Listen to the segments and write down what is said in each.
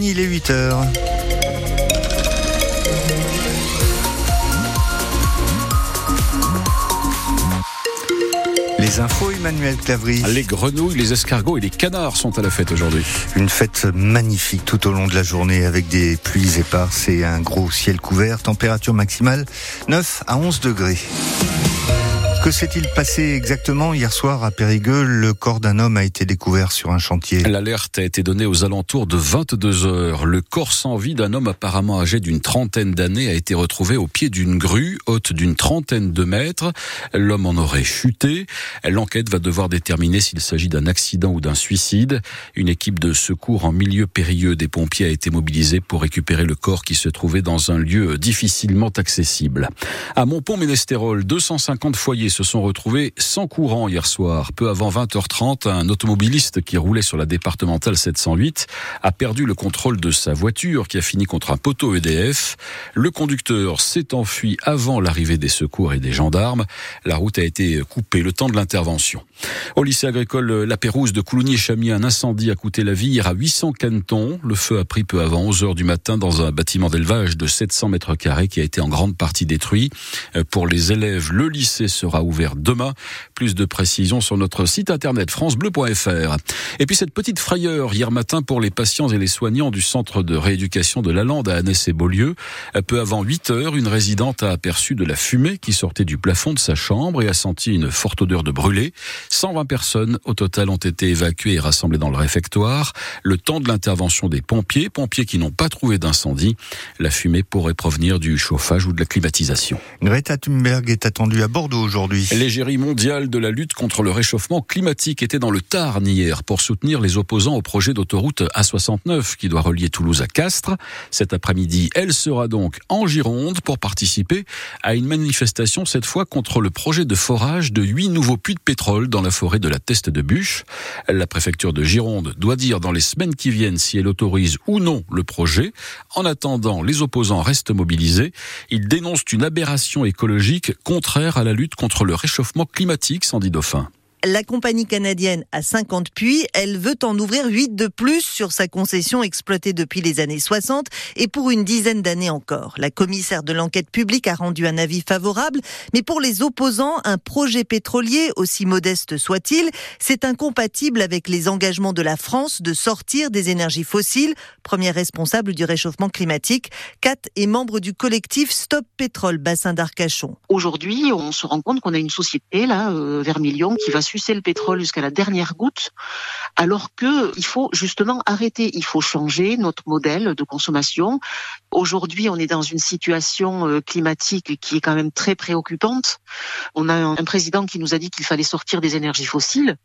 Il est 8 heures. Les infos, Emmanuel Clavry. Les grenouilles, les escargots et les canards sont à la fête aujourd'hui. Une fête magnifique tout au long de la journée avec des pluies éparses et un gros ciel couvert. Température maximale 9 à 11 degrés. Que s'est-il passé exactement hier soir à Périgueux? Le corps d'un homme a été découvert sur un chantier. L'alerte a été donnée aux alentours de 22 heures. Le corps sans vie d'un homme apparemment âgé d'une trentaine d'années a été retrouvé au pied d'une grue haute d'une trentaine de mètres. L'homme en aurait chuté. L'enquête va devoir déterminer s'il s'agit d'un accident ou d'un suicide. Une équipe de secours en milieu périlleux des pompiers a été mobilisée pour récupérer le corps qui se trouvait dans un lieu difficilement accessible. À Montpont-Ménestérol, 250 foyers se sont retrouvés sans courant hier soir. Peu avant 20h30, un automobiliste qui roulait sur la départementale 708 a perdu le contrôle de sa voiture qui a fini contre un poteau EDF. Le conducteur s'est enfui avant l'arrivée des secours et des gendarmes. La route a été coupée le temps de l'intervention. Au lycée agricole La Pérouse de Coulogny-Chamier, un incendie a coûté la vie hier à 800 canetons. Le feu a pris peu avant 11 heures du matin dans un bâtiment d'élevage de 700 mètres carrés qui a été en grande partie détruit. Pour les élèves, le lycée sera ouvert demain. Plus de précisions sur notre site internet francebleu.fr. Et puis cette petite frayeur hier matin pour les patients et les soignants du centre de rééducation de la Lande à Annès et Beaulieu. Peu avant 8 heures, une résidente a aperçu de la fumée qui sortait du plafond de sa chambre et a senti une forte odeur de brûlé. 120 personnes au total ont été évacuées et rassemblées dans le réfectoire. Le temps de l'intervention des pompiers, pompiers qui n'ont pas trouvé d'incendie. La fumée pourrait provenir du chauffage ou de la climatisation. Greta Thunberg est attendue à Bordeaux aujourd'hui. L'égérie mondiale de la lutte contre le réchauffement climatique était dans le Tarn hier pour soutenir les opposants au projet d'autoroute A69 qui doit relier Toulouse à Castres. Cet après-midi, elle sera donc en Gironde pour participer à une manifestation cette fois contre le projet de forage de huit nouveaux puits de pétrole dans la forêt de la Teste de Bûche. La préfecture de Gironde doit dire dans les semaines qui viennent si elle autorise ou non le projet. En attendant, les opposants restent mobilisés. Ils dénoncent une aberration écologique contraire à la lutte contre le réchauffement climatique, Sandy Dauphin. La compagnie canadienne a 50 puits. Elle veut en ouvrir 8 de plus sur sa concession exploitée depuis les années 60 et pour une dizaine d'années encore. La commissaire de l'enquête publique a rendu un avis favorable, mais pour les opposants, un projet pétrolier, aussi modeste soit-il, c'est incompatible avec les engagements de la France de sortir des énergies fossiles, première responsable du réchauffement climatique. Kat est membre du collectif Stop Pétrole Bassin d'Arcachon. Aujourd'hui, on se rend compte qu'on a une société, là, euh, qui va sucer le pétrole jusqu'à la dernière goutte, alors que il faut justement arrêter, il faut changer notre modèle de consommation. Aujourd'hui, on est dans une situation euh, climatique qui est quand même très préoccupante. On a un président qui nous a dit qu'il fallait sortir des énergies fossiles,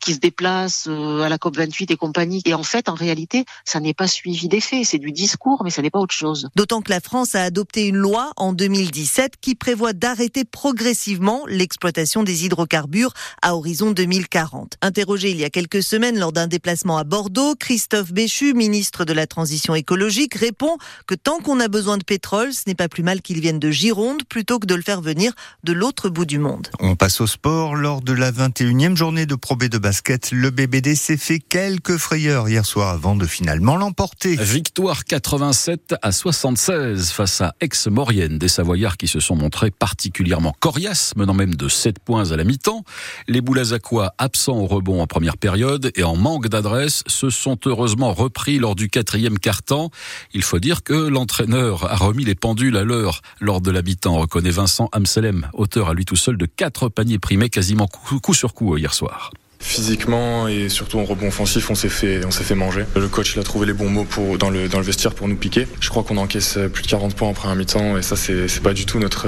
qui se déplace euh, à la COP 28 et compagnie. Et en fait, en réalité, ça n'est pas suivi d'effet. C'est du discours, mais ça n'est pas autre chose. D'autant que la France a adopté une loi en 2017 qui prévoit d'arrêter progressivement l'exploitation des hydrocarbures à horizon 2040. Interrogé il y a quelques semaines lors d'un déplacement à Bordeaux, Christophe Béchu, ministre de la Transition écologique, répond que tant qu'on a besoin de pétrole, ce n'est pas plus mal qu'il vienne de Gironde plutôt que de le faire venir de l'autre bout du monde. On passe au sport. Lors de la 21e journée de Pro B de basket, le BBD s'est fait quelques frayeurs hier soir avant de finalement l'emporter. Victoire 87 à 76 face à Aix-Maurienne, des Savoyards qui se sont montrés particulièrement coriaces, menant même de 7 points à la mi-temps. Les Boulazacois, absents au rebond en première période et en manque d'adresse, se sont heureusement repris lors du quatrième quart-temps. Il faut dire que l'entraîneur a remis les pendules à l'heure lors de l'habitant, reconnaît Vincent Amselem, auteur à lui tout seul de quatre paniers primés quasiment coup sur coup hier soir. Physiquement et surtout en rebond offensif, on s'est fait, on s'est fait manger. Le coach il a trouvé les bons mots dans, le, vestiaire pour nous piquer. Je crois qu'on encaisse plus de 40 points en première mi-temps et ça c'est, pas du tout notre,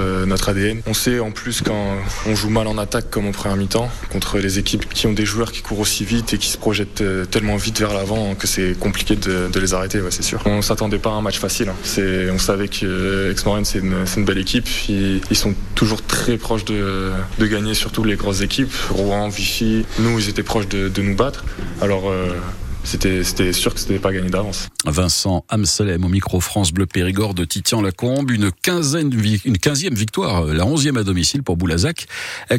ADN. On sait en plus quand on joue mal en attaque comme en première mi-temps contre les équipes qui ont des joueurs qui courent aussi vite et qui se projettent tellement vite vers l'avant que c'est compliqué de, les arrêter, c'est sûr. On s'attendait pas à un match facile. Hein. C'est, on savait que ex c'est une, belle équipe. Ils, ils sont toujours très proches de, gagner, surtout les grosses équipes. Rouen, Vichy, nous étaient proches de, de nous battre. Alors euh, c'était c'était sûr que c'était pas gagné d'avance. Vincent Amselem au micro France Bleu Périgord de Titian-Lacombe, une quinzaine, une quinzième victoire, la onzième à domicile pour Boulazac,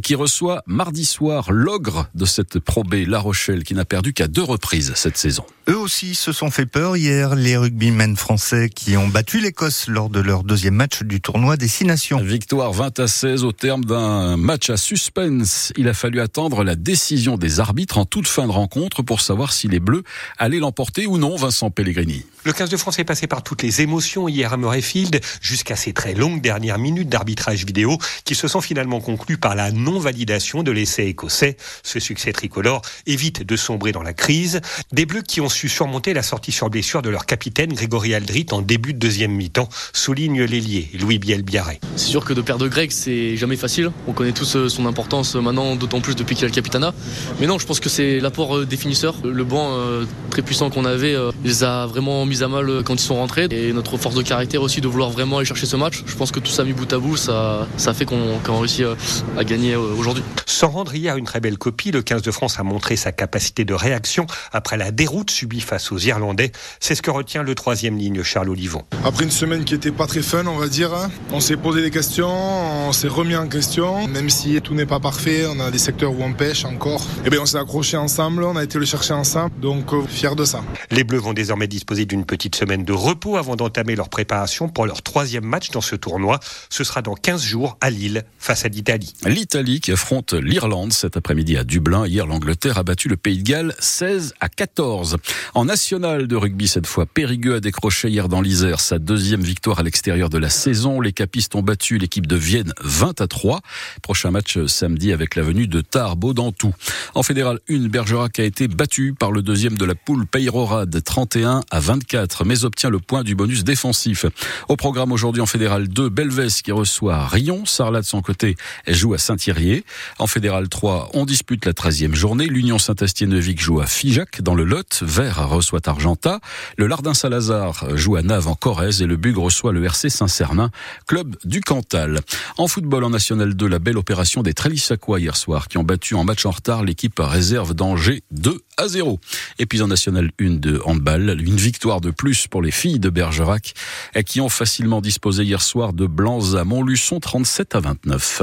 qui reçoit mardi soir l'ogre de cette Pro B, La Rochelle, qui n'a perdu qu'à deux reprises cette saison. Eux aussi se sont fait peur hier, les rugbymen français qui ont battu l'Écosse lors de leur deuxième match du tournoi des Six Nations. Victoire 20 à 16 au terme d'un match à suspense. Il a fallu attendre la décision des arbitres en toute fin de rencontre pour savoir si les Bleus allaient l'emporter ou non, Vincent Pellegrini. Le 15 de France est passé par toutes les émotions hier à Murrayfield, jusqu'à ces très longues dernières minutes d'arbitrage vidéo qui se sont finalement conclues par la non-validation de l'essai écossais. Ce succès tricolore évite de sombrer dans la crise. Des Bleus qui ont su surmonter la sortie sur blessure de leur capitaine Grégory Aldrit en début de deuxième mi-temps, souligne l'ailier Louis Biel Biarret. C'est sûr que de perdre Greg, c'est jamais facile. On connaît tous euh, son importance euh, maintenant, d'autant plus depuis qu'il a le capitana. Mais non, je pense que c'est l'apport euh, des finisseurs. Le banc très puissant qu'on avait les a vraiment mis à mal quand ils sont rentrés. Et notre force de caractère aussi de vouloir vraiment aller chercher ce match. Je pense que tout ça mis bout à bout, ça, ça fait qu'on qu a réussi à gagner aujourd'hui. Sans rendre hier une très belle copie, le 15 de France a montré sa capacité de réaction après la déroute subie face aux Irlandais. C'est ce que retient le troisième ligne, Charles Olivon. Après une semaine qui était pas très fun, on va dire, hein, on s'est posé des questions, on s'est remis en question. Même si tout n'est pas parfait, on a des secteurs où on pêche encore. Et eh bien on s'est accroché ensemble, on a été le chercher ensemble, donc fier de ça. Les Bleus vont désormais disposer d'une petite semaine de repos avant d'entamer leur préparation pour leur troisième match dans ce tournoi. Ce sera dans 15 jours à Lille face à l'Italie. L'Italie qui affronte l'Irlande cet après-midi à Dublin. Hier, l'Angleterre a battu le Pays de Galles 16 à 14. En national de rugby cette fois, Périgueux a décroché hier dans l'Isère sa deuxième victoire à l'extérieur de la saison. Les capistes ont battu l'équipe de Vienne 20 à 3. Prochain match samedi avec la venue de Tarbes dans tout. En fédéral 1, Bergerac a été battu par le deuxième de la poule Peyrorade 31 à 24, mais obtient le point du bonus défensif. Au programme aujourd'hui en fédéral 2, Belvès qui reçoit Rion. Sarlat de son côté joue à Saint-Thierry. En fédéral 3, on dispute la 13e journée. L'Union Saint-Astier-Neuvic joue à Figeac dans le Lot. Vert reçoit Argenta. Le Lardin-Salazar joue à Nave en Corrèze et le Bug reçoit le RC Saint-Cernin, club du Cantal. En football en National 2, la belle opération des Trélissacois hier soir qui ont battu en match en retard l'équipe réserve d'Angers 2 à 0. Et puis National 1 de handball, une victoire de plus pour les filles de Bergerac qui ont facilement disposé hier soir de blancs à Montluçon 37 à 29.